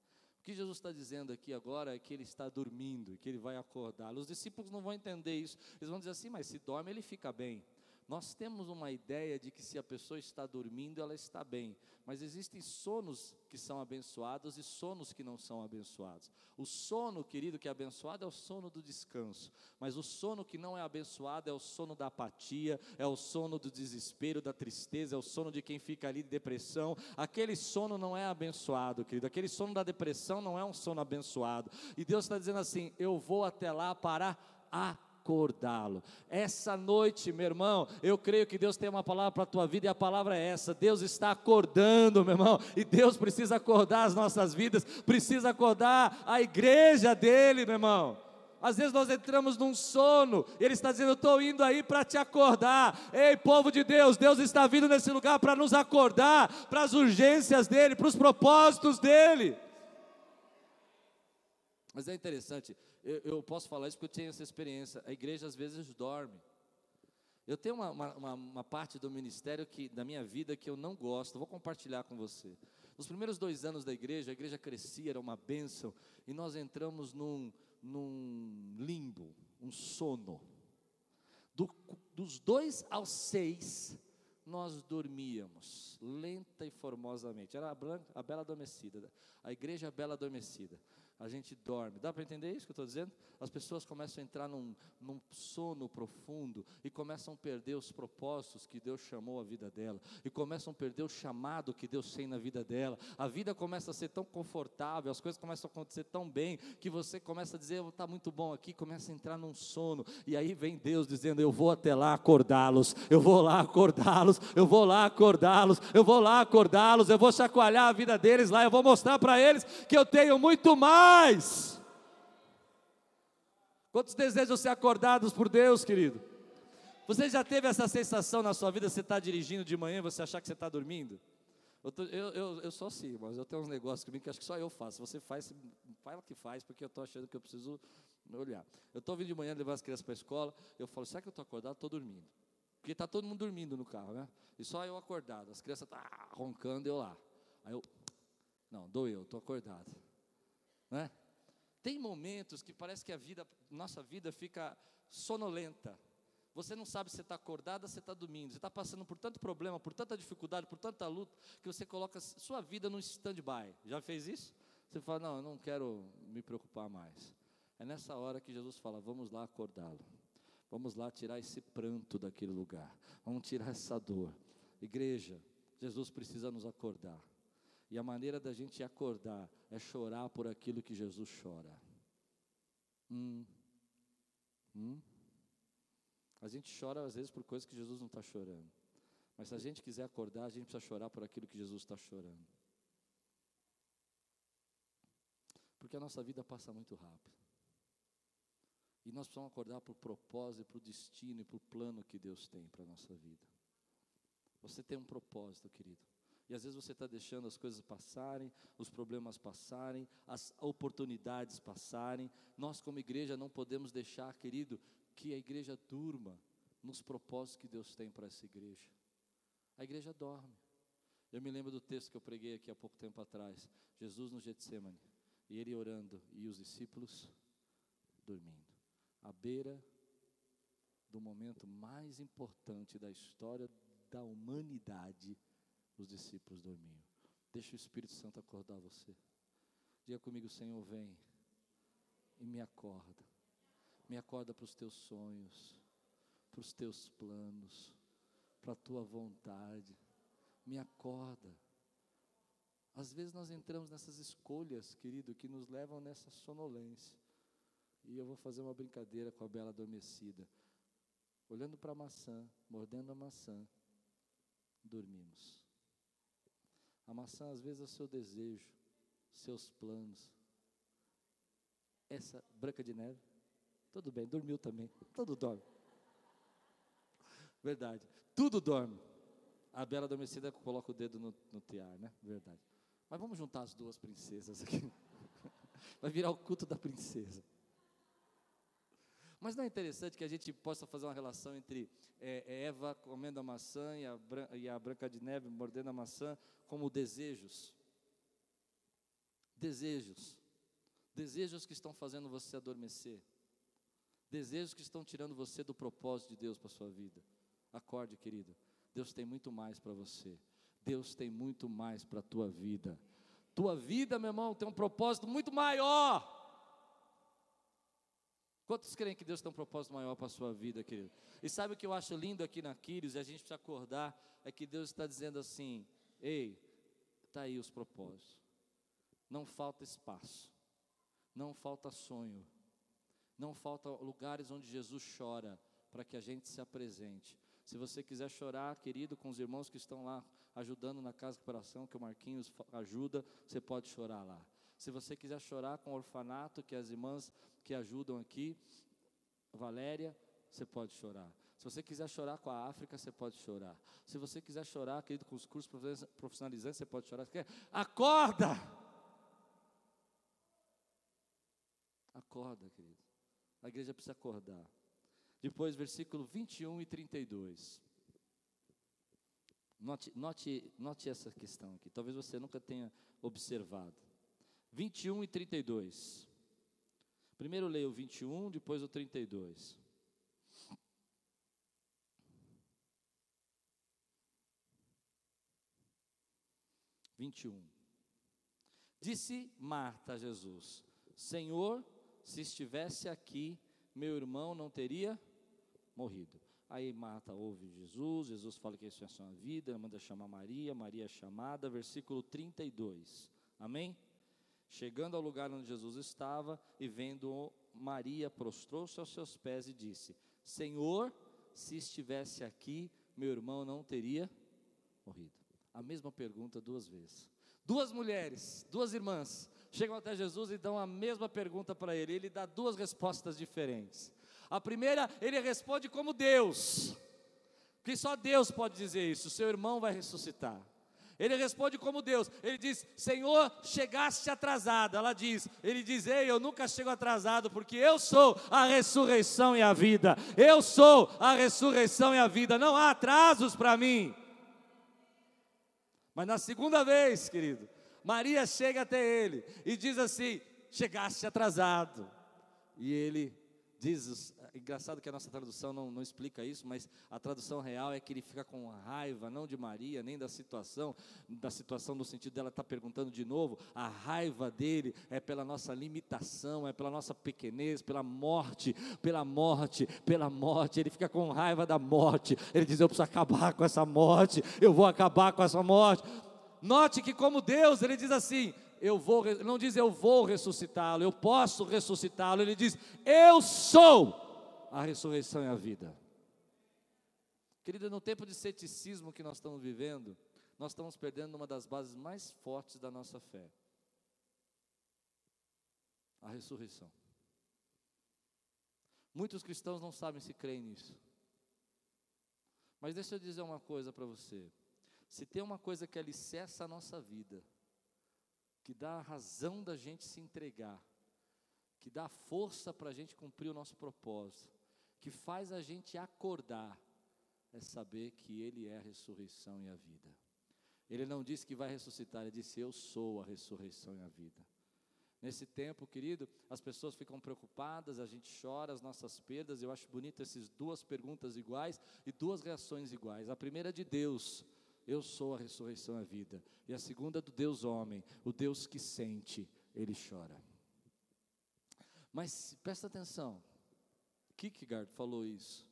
O que Jesus está dizendo aqui agora é que ele está dormindo e que ele vai acordar. Os discípulos não vão entender isso. Eles vão dizer assim: mas se dorme, ele fica bem. Nós temos uma ideia de que se a pessoa está dormindo, ela está bem, mas existem sonos que são abençoados e sonos que não são abençoados. O sono, querido, que é abençoado é o sono do descanso, mas o sono que não é abençoado é o sono da apatia, é o sono do desespero, da tristeza, é o sono de quem fica ali de depressão. Aquele sono não é abençoado, querido, aquele sono da depressão não é um sono abençoado. E Deus está dizendo assim: eu vou até lá para a acordá-lo. Essa noite, meu irmão, eu creio que Deus tem uma palavra para a tua vida e a palavra é essa: Deus está acordando, meu irmão, e Deus precisa acordar as nossas vidas, precisa acordar a igreja dele, meu irmão. Às vezes nós entramos num sono, e Ele está dizendo: Eu estou indo aí para te acordar. Ei, povo de Deus, Deus está vindo nesse lugar para nos acordar, para as urgências dEle, para os propósitos dEle. Mas é interessante, eu, eu, posso falar isso porque eu tenho essa experiência. A igreja às vezes dorme. Eu tenho uma, uma, uma, parte do ministério que, da minha vida que eu não gosto, vou compartilhar com você. Nos primeiros dois anos da igreja, a igreja crescia, era uma bênção, e nós entramos num, num limbo, um sono. Do, dos dois aos seis, nós dormíamos, lenta e formosamente. Era a, branca, a bela adormecida, a igreja bela adormecida a gente dorme. Dá para entender isso que eu estou dizendo? As pessoas começam a entrar num, num, sono profundo e começam a perder os propósitos que Deus chamou a vida dela, e começam a perder o chamado que Deus tem na vida dela. A vida começa a ser tão confortável, as coisas começam a acontecer tão bem, que você começa a dizer, está muito bom aqui, começa a entrar num sono, e aí vem Deus dizendo: Eu vou até lá acordá-los, eu vou lá acordá-los, eu vou lá acordá-los, eu vou lá acordá-los, eu vou chacoalhar a vida deles lá, eu vou mostrar para eles que eu tenho muito mais mais. Quantos desejam ser acordados por Deus, querido? Você já teve essa sensação na sua vida, você está dirigindo de manhã e você achar que você está dormindo? Eu, tô, eu, eu, eu, sou assim, mas eu tenho uns negócios comigo que acho que só eu faço. Você faz, fala que faz, porque eu estou achando que eu preciso olhar. Eu estou vindo de manhã levar as crianças para a escola, eu falo, será que eu estou acordado? Estou dormindo. Porque está todo mundo dormindo no carro, né? E só eu acordado, as crianças tá roncando, eu lá. Aí eu, não, dou eu, estou acordado. Né? Tem momentos que parece que a vida, nossa vida fica sonolenta. Você não sabe se está acordada, se está dormindo. Você está passando por tanto problema, por tanta dificuldade, por tanta luta, que você coloca sua vida num stand-by. Já fez isso? Você fala, não, eu não quero me preocupar mais. É nessa hora que Jesus fala, vamos lá acordá-lo. Vamos lá tirar esse pranto daquele lugar. Vamos tirar essa dor. Igreja, Jesus precisa nos acordar. E a maneira da gente acordar é chorar por aquilo que Jesus chora. Hum. Hum. A gente chora às vezes por coisas que Jesus não está chorando. Mas se a gente quiser acordar, a gente precisa chorar por aquilo que Jesus está chorando. Porque a nossa vida passa muito rápido. E nós precisamos acordar para o propósito, para o destino e para o plano que Deus tem para a nossa vida. Você tem um propósito, querido. E às vezes você está deixando as coisas passarem, os problemas passarem, as oportunidades passarem. Nós, como igreja, não podemos deixar, querido, que a igreja durma nos propósitos que Deus tem para essa igreja. A igreja dorme. Eu me lembro do texto que eu preguei aqui há pouco tempo atrás. Jesus no Getsemane, e ele orando, e os discípulos dormindo. À beira do momento mais importante da história da humanidade, os discípulos dormiam. Deixa o Espírito Santo acordar você. Diga comigo, Senhor, vem e me acorda. Me acorda para os teus sonhos, para os teus planos, para a tua vontade. Me acorda. Às vezes nós entramos nessas escolhas, querido, que nos levam nessa sonolência. E eu vou fazer uma brincadeira com a bela adormecida. Olhando para a maçã, mordendo a maçã, dormimos. A maçã, às vezes, é o seu desejo, seus planos. Essa branca de neve, tudo bem, dormiu também, tudo dorme. Verdade, tudo dorme. A bela adormecida coloca o dedo no, no né? Verdade. Mas vamos juntar as duas princesas aqui. Vai virar o culto da princesa. Mas não é interessante que a gente possa fazer uma relação entre é, é Eva comendo a maçã e a, e a Branca de Neve mordendo a maçã como desejos? Desejos. Desejos que estão fazendo você adormecer. Desejos que estão tirando você do propósito de Deus para a sua vida. Acorde, querido. Deus tem muito mais para você. Deus tem muito mais para a tua vida. Tua vida, meu irmão, tem um propósito muito maior. Quantos creem que Deus tem um propósito maior para a sua vida, querido? E sabe o que eu acho lindo aqui na Quírios, e a gente precisa acordar, é que Deus está dizendo assim: ei, está aí os propósitos. Não falta espaço, não falta sonho, não falta lugares onde Jesus chora para que a gente se apresente. Se você quiser chorar, querido, com os irmãos que estão lá ajudando na casa de coração, que o Marquinhos ajuda, você pode chorar lá. Se você quiser chorar com o orfanato, que as irmãs que ajudam aqui, Valéria, você pode chorar. Se você quiser chorar com a África, você pode chorar. Se você quiser chorar, querido, com os cursos profissionalizantes, você pode chorar. Acorda! Acorda, querido. A igreja precisa acordar. Depois, versículo 21 e 32. Note, note, note essa questão aqui. Talvez você nunca tenha observado. 21 e 32. Primeiro leio o 21, depois o 32. Vinte. Disse Marta a Jesus: Senhor, se estivesse aqui, meu irmão não teria morrido. Aí Marta ouve Jesus, Jesus fala que isso é sua vida, manda chamar Maria, Maria é chamada, versículo 32. Amém? Chegando ao lugar onde Jesus estava e vendo Maria, prostrou-se aos seus pés e disse: Senhor, se estivesse aqui, meu irmão não teria morrido. A mesma pergunta duas vezes. Duas mulheres, duas irmãs, chegam até Jesus e dão a mesma pergunta para ele. Ele dá duas respostas diferentes. A primeira, ele responde como Deus, que só Deus pode dizer isso: seu irmão vai ressuscitar. Ele responde como Deus. Ele diz: Senhor, chegaste atrasado. Ela diz: Ele diz: Ei, eu nunca chego atrasado, porque eu sou a ressurreição e a vida. Eu sou a ressurreição e a vida. Não há atrasos para mim. Mas na segunda vez, querido, Maria chega até ele e diz assim: Chegaste atrasado. E ele diz, engraçado que a nossa tradução não, não explica isso, mas a tradução real é que ele fica com raiva, não de Maria, nem da situação, da situação no sentido dela estar tá perguntando de novo, a raiva dele é pela nossa limitação, é pela nossa pequenez, pela morte, pela morte, pela morte, ele fica com raiva da morte, ele diz, eu preciso acabar com essa morte, eu vou acabar com essa morte, note que como Deus, ele diz assim, eu vou, não diz eu vou ressuscitá-lo, eu posso ressuscitá-lo, ele diz, eu sou a ressurreição e a vida. Querido, no tempo de ceticismo que nós estamos vivendo, nós estamos perdendo uma das bases mais fortes da nossa fé: a ressurreição. Muitos cristãos não sabem se creem nisso. Mas deixa eu dizer uma coisa para você. Se tem uma coisa que alicerça a nossa vida, que dá a razão da gente se entregar, que dá força para a gente cumprir o nosso propósito, que faz a gente acordar é saber que Ele é a ressurreição e a vida. Ele não disse que vai ressuscitar, ele disse: Eu sou a ressurreição e a vida. Nesse tempo, querido, as pessoas ficam preocupadas, a gente chora as nossas perdas. Eu acho bonito essas duas perguntas iguais e duas reações iguais. A primeira é de Deus: Eu sou a ressurreição e a vida. E a segunda do Deus homem, o Deus que sente, ele chora. Mas presta atenção, Kierkegaard falou isso.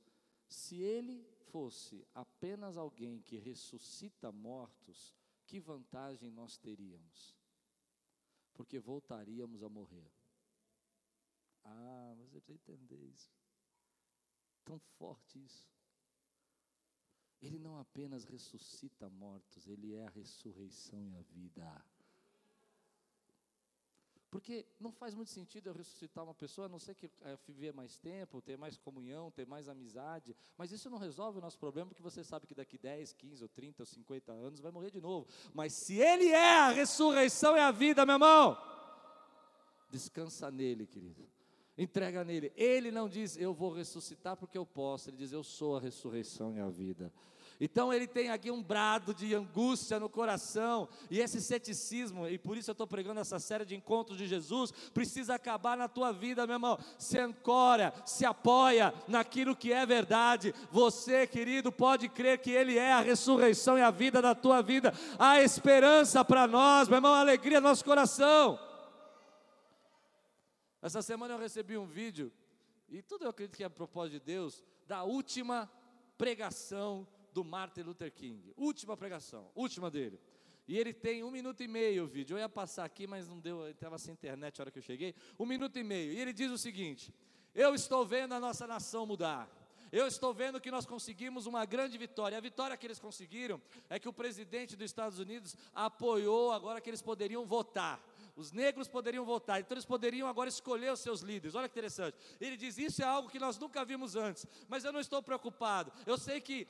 Se ele fosse apenas alguém que ressuscita mortos, que vantagem nós teríamos? Porque voltaríamos a morrer. Ah, mas eu precisa entender isso. Tão forte isso. Ele não apenas ressuscita mortos, ele é a ressurreição e a vida. Porque não faz muito sentido eu ressuscitar uma pessoa, a não ser que é, viver mais tempo, ter mais comunhão, ter mais amizade. Mas isso não resolve o nosso problema, porque você sabe que daqui 10, 15, ou 30, ou 50 anos vai morrer de novo. Mas se Ele é a ressurreição e a vida, meu irmão, descansa nele, querido. Entrega nele. Ele não diz, eu vou ressuscitar porque eu posso. Ele diz, eu sou a ressurreição e a vida. Então ele tem aqui um brado de angústia no coração, e esse ceticismo, e por isso eu estou pregando essa série de encontros de Jesus, precisa acabar na tua vida, meu irmão. Se ancora, se apoia naquilo que é verdade. Você, querido, pode crer que Ele é a ressurreição e a vida da tua vida. Há esperança para nós, meu irmão, alegria no nosso coração. Essa semana eu recebi um vídeo, e tudo eu acredito que é a propósito de Deus, da última pregação do Martin Luther King. Última pregação, última dele. E ele tem um minuto e meio o vídeo. Eu ia passar aqui, mas não deu, estava sem internet na hora que eu cheguei. Um minuto e meio. E ele diz o seguinte: Eu estou vendo a nossa nação mudar. Eu estou vendo que nós conseguimos uma grande vitória. A vitória que eles conseguiram é que o presidente dos Estados Unidos apoiou agora que eles poderiam votar. Os negros poderiam votar, então eles poderiam agora escolher os seus líderes. Olha que interessante. Ele diz: Isso é algo que nós nunca vimos antes, mas eu não estou preocupado. Eu sei que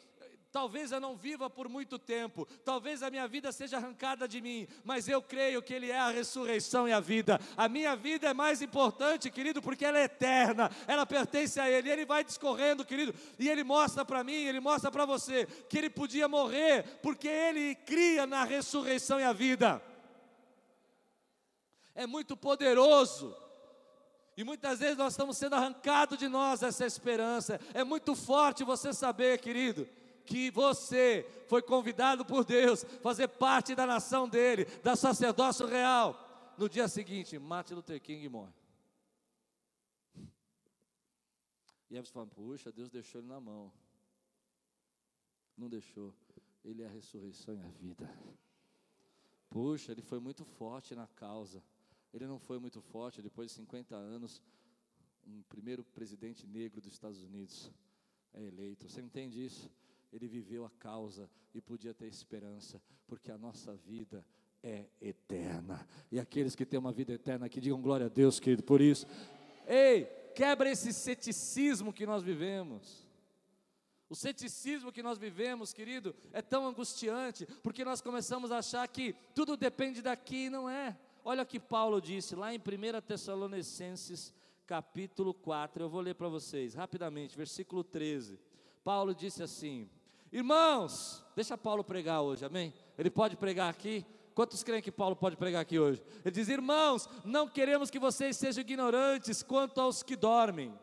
Talvez eu não viva por muito tempo, talvez a minha vida seja arrancada de mim, mas eu creio que Ele é a ressurreição e a vida. A minha vida é mais importante, querido, porque ela é eterna, ela pertence a Ele. Ele vai discorrendo, querido, e Ele mostra para mim, Ele mostra para você, que Ele podia morrer, porque Ele cria na ressurreição e a vida. É muito poderoso. E muitas vezes nós estamos sendo arrancados de nós essa esperança. É muito forte você saber, querido que você foi convidado por Deus fazer parte da nação dele, da sacerdócio real. No dia seguinte, Martin Luther King morre. E aí você fala, puxa, Deus deixou ele na mão. Não deixou. Ele é a ressurreição e a vida. Puxa, ele foi muito forte na causa. Ele não foi muito forte depois de 50 anos. Um primeiro presidente negro dos Estados Unidos é eleito. Você entende isso? ele viveu a causa e podia ter esperança, porque a nossa vida é eterna. E aqueles que têm uma vida eterna aqui, digam glória a Deus, querido, por isso. Ei, quebra esse ceticismo que nós vivemos. O ceticismo que nós vivemos, querido, é tão angustiante, porque nós começamos a achar que tudo depende daqui e não é. Olha o que Paulo disse lá em 1 Tessalonicenses, capítulo 4. Eu vou ler para vocês rapidamente, versículo 13. Paulo disse assim: Irmãos, deixa Paulo pregar hoje, amém? Ele pode pregar aqui? Quantos creem que Paulo pode pregar aqui hoje? Ele diz: Irmãos, não queremos que vocês sejam ignorantes quanto aos que dormem.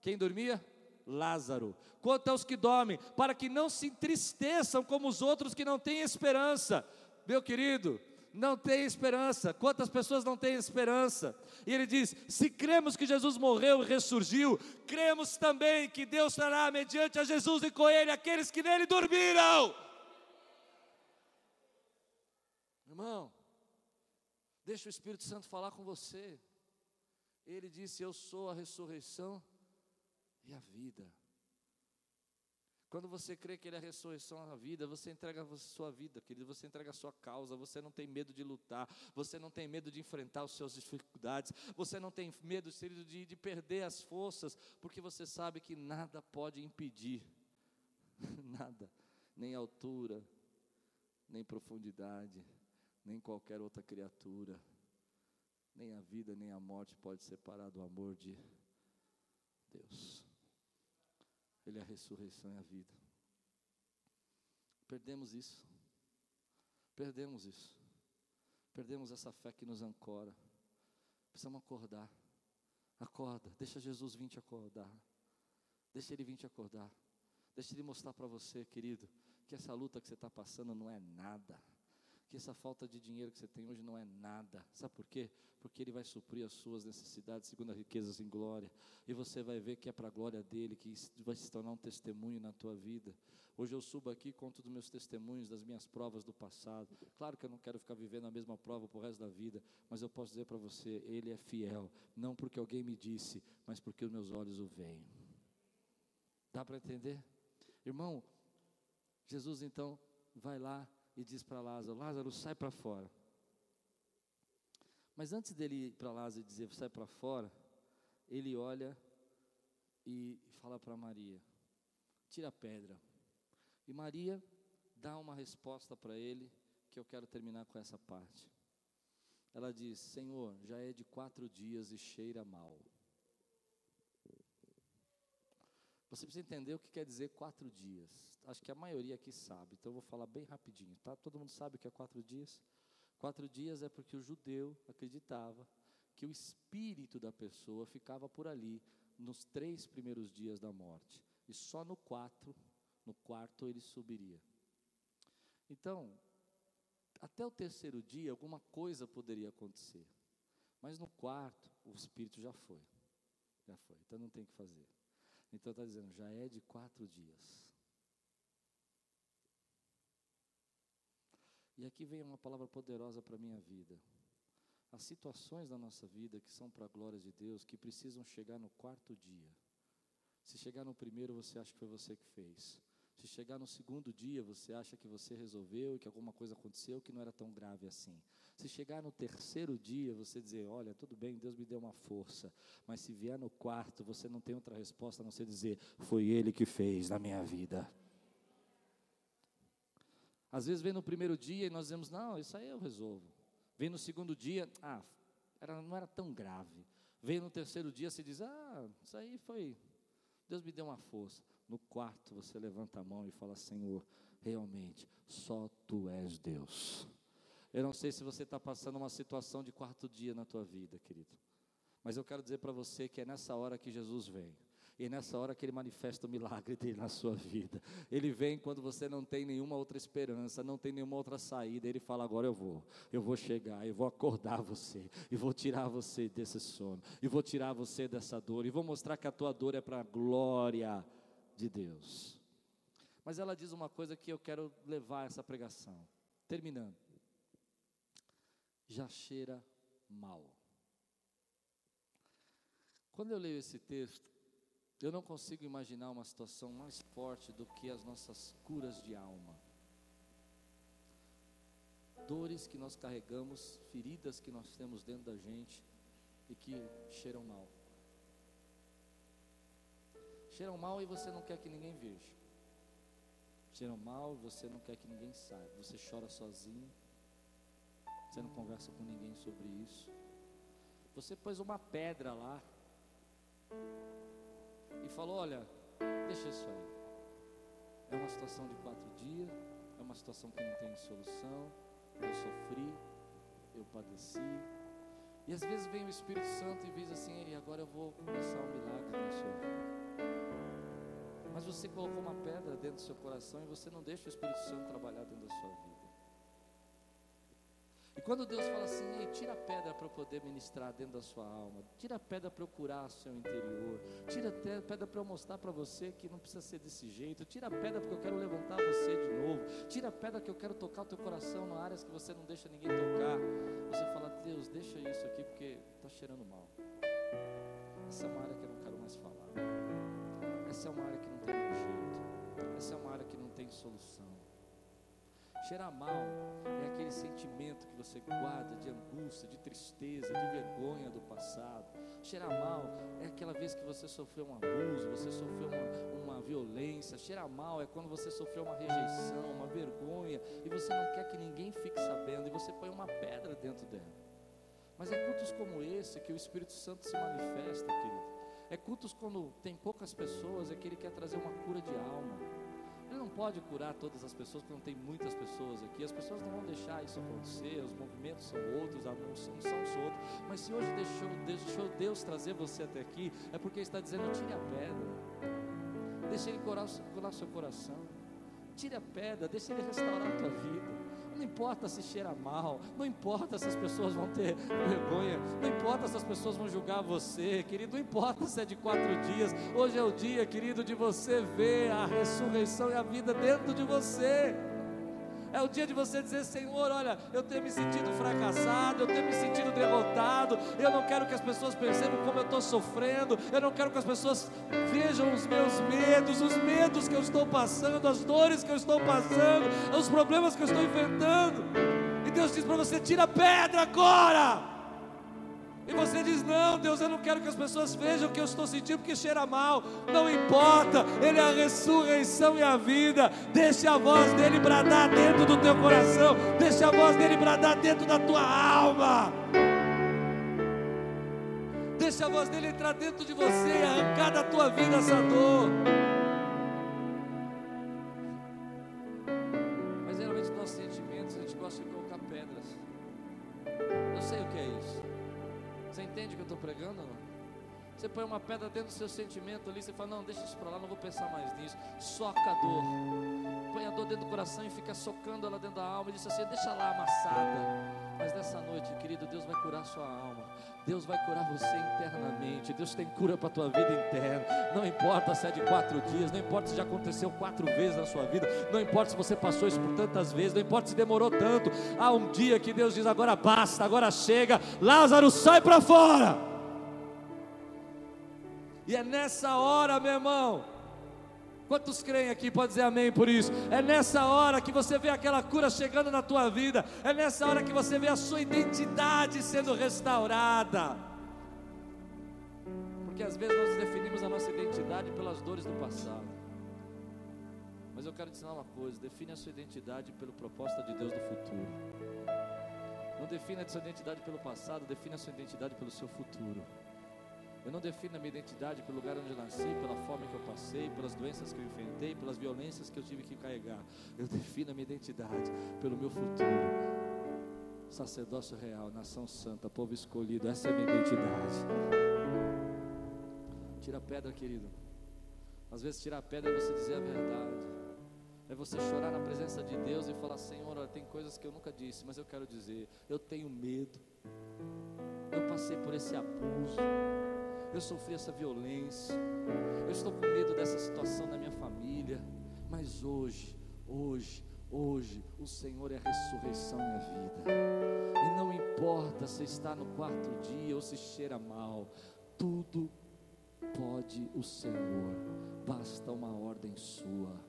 Quem dormia? Lázaro. Quanto aos que dormem, para que não se entristeçam como os outros que não têm esperança. Meu querido, não tem esperança. Quantas pessoas não têm esperança? E ele diz: se cremos que Jesus morreu e ressurgiu, cremos também que Deus trará mediante a Jesus e com ele aqueles que nele dormiram. Irmão, deixa o Espírito Santo falar com você. Ele disse: Eu sou a ressurreição e a vida. Quando você crê que Ele é a ressurreição da vida, você entrega a sua vida, querido, você entrega a sua causa, você não tem medo de lutar, você não tem medo de enfrentar as suas dificuldades, você não tem medo, querido, de, de perder as forças, porque você sabe que nada pode impedir, nada, nem altura, nem profundidade, nem qualquer outra criatura, nem a vida, nem a morte pode separar do amor de Deus. Ele é a ressurreição e a vida. Perdemos isso. Perdemos isso. Perdemos essa fé que nos ancora. Precisamos acordar. Acorda, deixa Jesus vir te acordar. Deixa Ele vir te acordar. Deixa Ele mostrar para você, querido, que essa luta que você está passando não é nada que essa falta de dinheiro que você tem hoje não é nada. Sabe por quê? Porque Ele vai suprir as suas necessidades segundo as riquezas em glória. E você vai ver que é para a glória dEle, que vai se tornar um testemunho na tua vida. Hoje eu subo aqui, conto dos meus testemunhos, das minhas provas do passado. Claro que eu não quero ficar vivendo a mesma prova para o resto da vida, mas eu posso dizer para você, Ele é fiel. Não porque alguém me disse, mas porque os meus olhos o veem. Dá para entender? Irmão, Jesus então vai lá e diz para Lázaro: Lázaro, sai para fora. Mas antes dele ir para Lázaro e dizer sai para fora, ele olha e fala para Maria: tira a pedra. E Maria dá uma resposta para ele, que eu quero terminar com essa parte. Ela diz: Senhor, já é de quatro dias e cheira mal. Você precisa entender o que quer dizer quatro dias. Acho que a maioria aqui sabe, então eu vou falar bem rapidinho, tá? Todo mundo sabe o que é quatro dias? Quatro dias é porque o judeu acreditava que o espírito da pessoa ficava por ali nos três primeiros dias da morte. E só no quatro, no quarto ele subiria. Então, até o terceiro dia alguma coisa poderia acontecer. Mas no quarto, o espírito já foi. Já foi. Então não tem o que fazer. Então está dizendo, já é de quatro dias. E aqui vem uma palavra poderosa para a minha vida. As situações da nossa vida que são para a glória de Deus, que precisam chegar no quarto dia. Se chegar no primeiro, você acha que foi você que fez. Se chegar no segundo dia, você acha que você resolveu e que alguma coisa aconteceu que não era tão grave assim. Se chegar no terceiro dia, você dizer: Olha, tudo bem, Deus me deu uma força. Mas se vier no quarto, você não tem outra resposta a não ser dizer: Foi Ele que fez na minha vida. Às vezes vem no primeiro dia e nós dizemos: Não, isso aí eu resolvo. Vem no segundo dia: Ah, era, não era tão grave. Vem no terceiro dia, se diz: Ah, isso aí foi. Deus me deu uma força. No quarto, você levanta a mão e fala: Senhor, realmente, só tu és Deus. Eu não sei se você está passando uma situação de quarto dia na tua vida, querido. Mas eu quero dizer para você que é nessa hora que Jesus vem. E é nessa hora que ele manifesta o milagre dele na sua vida. Ele vem quando você não tem nenhuma outra esperança, não tem nenhuma outra saída. Ele fala: Agora eu vou, eu vou chegar, eu vou acordar você, e vou tirar você desse sono, e vou tirar você dessa dor, e vou mostrar que a tua dor é para glória de Deus. Mas ela diz uma coisa que eu quero levar essa pregação. Terminando. Já cheira mal. Quando eu leio esse texto, eu não consigo imaginar uma situação mais forte do que as nossas curas de alma. Dores que nós carregamos, feridas que nós temos dentro da gente e que cheiram mal cheiram mal e você não quer que ninguém veja. Cheiram mal e você não quer que ninguém saiba. Você chora sozinho. Você não conversa com ninguém sobre isso. Você pôs uma pedra lá e falou: Olha, deixa isso aí. É uma situação de quatro dias. É uma situação que não tem solução. Eu sofri, eu padeci. E às vezes vem o Espírito Santo e diz assim: e agora eu vou começar um milagre na sua vida. Mas você colocou uma pedra dentro do seu coração e você não deixa o Espírito Santo trabalhar dentro da sua vida. E quando Deus fala assim, Ei, tira a pedra para eu poder ministrar dentro da sua alma, tira a pedra para eu curar o seu interior, tira a pedra para eu mostrar para você que não precisa ser desse jeito, tira a pedra porque eu quero levantar você de novo, tira a pedra que eu quero tocar o teu coração em áreas que você não deixa ninguém tocar. Você fala, Deus, deixa isso aqui porque está cheirando mal. Essa é uma área que eu não quero mais falar. Essa é uma área que não tem jeito. Essa é uma área que não tem solução. Cheirar mal é aquele sentimento que você guarda de angústia, de tristeza, de vergonha do passado. Cheirar mal é aquela vez que você sofreu um abuso, você sofreu uma, uma violência. Cheirar mal é quando você sofreu uma rejeição, uma vergonha, e você não quer que ninguém fique sabendo, e você põe uma pedra dentro dela. Mas é cultos como esse que o Espírito Santo se manifesta, querido. É cultos quando tem poucas pessoas, é que ele quer trazer uma cura de alma pode curar todas as pessoas, porque não tem muitas pessoas aqui. As pessoas não vão deixar isso acontecer, os movimentos são outros, a unção são os outros. Mas se hoje deixou, deixou Deus trazer você até aqui, é porque Ele está dizendo: tire a pedra, deixe Ele curar, curar seu coração, tire a pedra, deixe Ele restaurar a tua vida. Não importa se cheira mal, não importa se as pessoas vão ter vergonha, não importa se as pessoas vão julgar você, querido, não importa se é de quatro dias. Hoje é o dia, querido, de você ver a ressurreição e a vida dentro de você. É o dia de você dizer, Senhor, olha, eu tenho me sentido fracassado, eu tenho me sentido derrotado, eu não quero que as pessoas percebam como eu estou sofrendo, eu não quero que as pessoas vejam os meus medos, os medos que eu estou passando, as dores que eu estou passando, os problemas que eu estou enfrentando. E Deus diz para você: tira a pedra agora. E você diz: Não, Deus, eu não quero que as pessoas vejam o que eu estou sentindo porque cheira mal. Não importa, Ele é a ressurreição e a vida. Deixe a voz dele bradar dentro do teu coração. Deixe a voz dele bradar dentro da tua alma. Deixe a voz dele entrar dentro de você e arrancar da tua vida essa dor. Põe uma pedra dentro do seu sentimento ali, você fala, não, deixa isso para lá, não vou pensar mais nisso. Soca a dor. Põe a dor dentro do coração e fica socando ela dentro da alma e diz assim, deixa lá amassada. Mas nessa noite, querido, Deus vai curar sua alma. Deus vai curar você internamente. Deus tem cura para a tua vida interna. Não importa se é de quatro dias, não importa se já aconteceu quatro vezes na sua vida, não importa se você passou isso por tantas vezes, não importa se demorou tanto. Há um dia que Deus diz: agora basta, agora chega. Lázaro, sai para fora. E é nessa hora, meu irmão, Quantos creem aqui? Pode dizer amém por isso. É nessa hora que você vê aquela cura chegando na tua vida. É nessa hora que você vê a sua identidade sendo restaurada. Porque às vezes nós definimos a nossa identidade pelas dores do passado. Mas eu quero te ensinar uma coisa: define a sua identidade pelo propósito de Deus do futuro. Não defina a sua identidade pelo passado, define a sua identidade pelo seu futuro. Eu não defino a minha identidade pelo lugar onde eu nasci, pela fome que eu passei, pelas doenças que eu enfrentei, pelas violências que eu tive que carregar. Eu defino a minha identidade pelo meu futuro. Sacerdócio real, nação santa, povo escolhido, essa é a minha identidade. Tira a pedra, querido. Às vezes tirar a pedra é você dizer a verdade. É você chorar na presença de Deus e falar: Senhor, olha, tem coisas que eu nunca disse, mas eu quero dizer. Eu tenho medo. Eu passei por esse abuso eu sofri essa violência, eu estou com medo dessa situação na minha família, mas hoje, hoje, hoje, o Senhor é a ressurreição e a vida, e não importa se está no quarto dia ou se cheira mal, tudo pode o Senhor, basta uma ordem sua,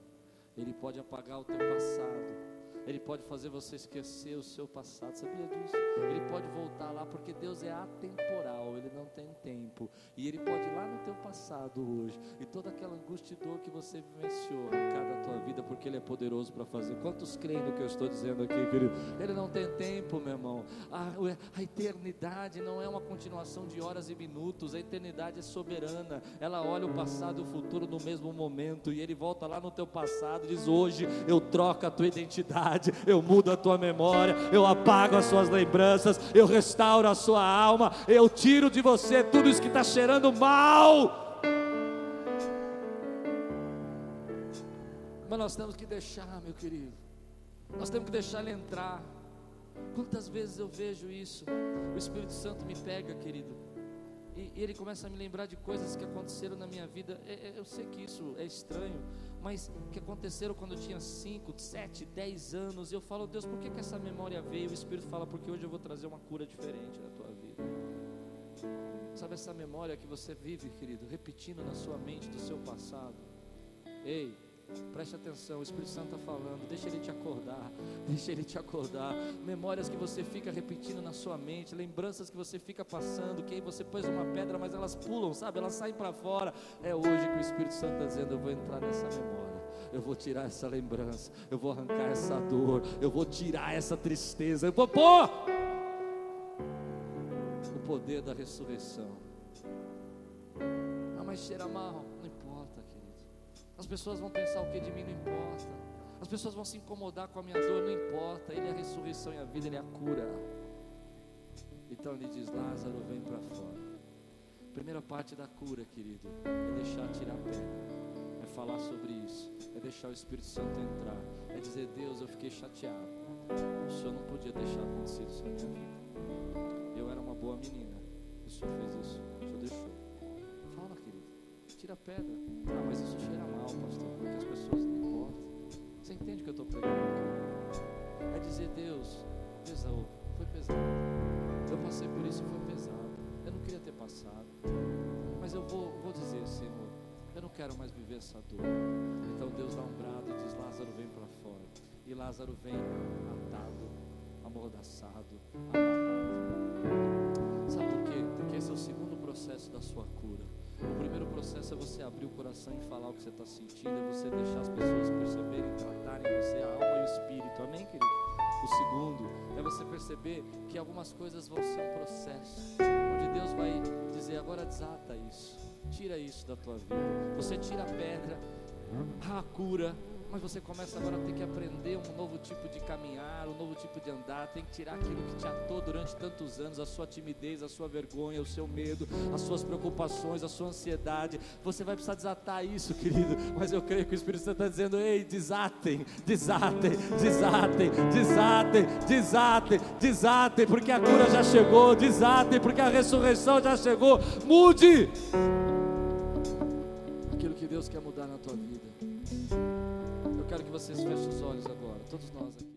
Ele pode apagar o teu passado, ele pode fazer você esquecer o seu passado, sabia disso? Ele pode voltar lá, porque Deus é atemporal, Ele não tem tempo. E Ele pode ir lá no teu passado hoje, e toda aquela angústia e dor que você vivenciou arrancar da tua vida, porque Ele é poderoso para fazer. Quantos creem no que eu estou dizendo aqui, querido? Ele não tem tempo, meu irmão. A, a eternidade não é uma continuação de horas e minutos, a eternidade é soberana. Ela olha o passado e o futuro no mesmo momento, e Ele volta lá no teu passado e diz: Hoje eu troco a tua identidade verdade, eu mudo a tua memória, eu apago as suas lembranças, eu restauro a sua alma, eu tiro de você tudo isso que está cheirando mal. Mas nós temos que deixar, meu querido, nós temos que deixar ele entrar. Quantas vezes eu vejo isso? O Espírito Santo me pega, querido e, ele começa a me lembrar de coisas que aconteceram na minha vida. É, é, eu sei que isso é estranho, mas que aconteceram quando eu tinha 5, 7, 10 anos. E eu falo, Deus, por que, que essa memória veio? O Espírito fala, porque hoje eu vou trazer uma cura diferente na tua vida. Sabe essa memória que você vive, querido, repetindo na sua mente do seu passado? Ei, Preste atenção, o Espírito Santo está falando, deixa ele te acordar, deixa ele te acordar. Memórias que você fica repetindo na sua mente, lembranças que você fica passando, que aí você pôs uma pedra, mas elas pulam, sabe? Elas saem para fora. É hoje que o Espírito Santo está dizendo: Eu vou entrar nessa memória, eu vou tirar essa lembrança, eu vou arrancar essa dor, eu vou tirar essa tristeza, eu vou pôr o poder da ressurreição. Ah, mas cheira mal. As pessoas vão pensar o que de mim não importa. As pessoas vão se incomodar com a minha dor, não importa. Ele é a ressurreição e a vida, ele é a cura. Então ele diz: Lázaro, vem para fora. Primeira parte da cura, querido, é deixar tirar a pedra, é falar sobre isso, é deixar o Espírito Santo entrar, é dizer: Deus, eu fiquei chateado. O Senhor não podia deixar acontecer isso na minha vida. Eu era uma boa menina, o Senhor fez isso, o Senhor deixou tira a pedra. Ah, mas isso cheira mal, pastor, porque as pessoas não importam. Você entende o que eu estou pregando? É dizer, Deus, Esaú, foi pesado. Eu passei por isso foi pesado. Eu não queria ter passado. Mas eu vou, vou dizer, Senhor, eu não quero mais viver essa dor. Então Deus dá um brado e diz, Lázaro vem para fora. E Lázaro vem atado, amordaçado, amarrado. Sabe por quê? Porque esse é o segundo processo da sua cura. O primeiro processo é você abrir o coração e falar o que você está sentindo, é você deixar as pessoas perceberem, tratarem você, a alma e o espírito. Amém, querido? O segundo é você perceber que algumas coisas vão ser um processo, onde Deus vai dizer: agora desata isso, tira isso da tua vida. Você tira a pedra, a cura, mas você começa agora a ter que aprender um novo tipo de caminhar, um novo tipo de andar, tem que tirar aquilo que te atou durante tantos anos, a sua timidez, a sua vergonha, o seu medo, as suas preocupações, a sua ansiedade. Você vai precisar desatar isso, querido. Mas eu creio que o Espírito Santo está dizendo: ei, desatem, desatem, desatem, desatem, desatem, desatem, porque a cura já chegou, desatem, porque a ressurreição já chegou. Mude aquilo que Deus quer mudar na tua vida. Quero que vocês fechem os olhos agora, todos nós aqui.